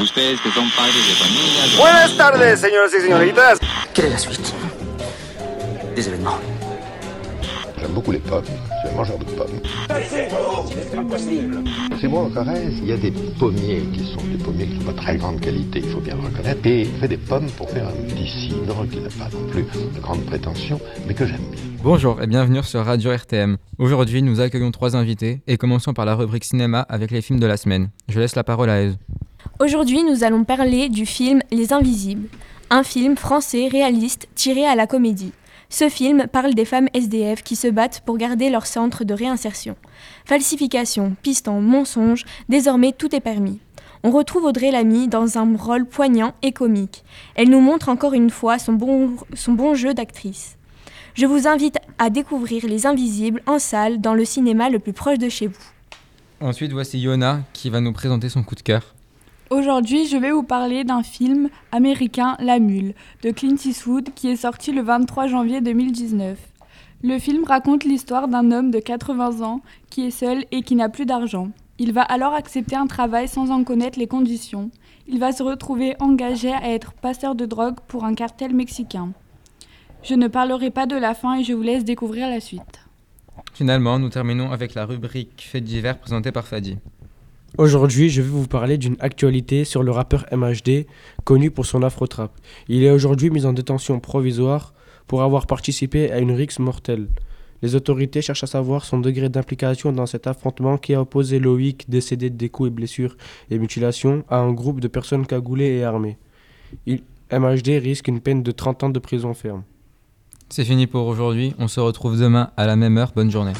ustedes que son padres de familia. Buenas tardes, señoras y señoritas. Quelle est la suite des événements J'aime beaucoup les pommes. Je suis un mangeur de pommes. C'est bon en Corrèze, il y a des pommiers qui sont des pommiers qui sont pas très grande qualité, il faut bien le reconnaître. Et il fait des pommes pour faire un petit cidre qui n'a pas non plus de grande prétention, mais que j'aime bien. Bonjour et bienvenue sur Radio RTM. Aujourd'hui, nous accueillons trois invités et commençons par la rubrique cinéma avec les films de la semaine. Je laisse la parole à Eze. Aujourd'hui, nous allons parler du film Les Invisibles, un film français réaliste tiré à la comédie. Ce film parle des femmes SDF qui se battent pour garder leur centre de réinsertion. Falsification, piston, mensonge, désormais tout est permis. On retrouve Audrey Lamy dans un rôle poignant et comique. Elle nous montre encore une fois son bon, son bon jeu d'actrice. Je vous invite à découvrir Les Invisibles en salle dans le cinéma le plus proche de chez vous. Ensuite, voici Yona qui va nous présenter son coup de cœur. Aujourd'hui, je vais vous parler d'un film américain, La Mule, de Clint Eastwood, qui est sorti le 23 janvier 2019. Le film raconte l'histoire d'un homme de 80 ans qui est seul et qui n'a plus d'argent. Il va alors accepter un travail sans en connaître les conditions. Il va se retrouver engagé à être passeur de drogue pour un cartel mexicain. Je ne parlerai pas de la fin et je vous laisse découvrir la suite. Finalement, nous terminons avec la rubrique Faits divers présentée par Fadi. Aujourd'hui, je vais vous parler d'une actualité sur le rappeur MHD, connu pour son afro-trap. Il est aujourd'hui mis en détention provisoire pour avoir participé à une rixe mortelle. Les autorités cherchent à savoir son degré d'implication dans cet affrontement qui a opposé Loïc, décédé des coups et blessures et mutilations, à un groupe de personnes cagoulées et armées. MHD risque une peine de 30 ans de prison ferme. C'est fini pour aujourd'hui. On se retrouve demain à la même heure. Bonne journée.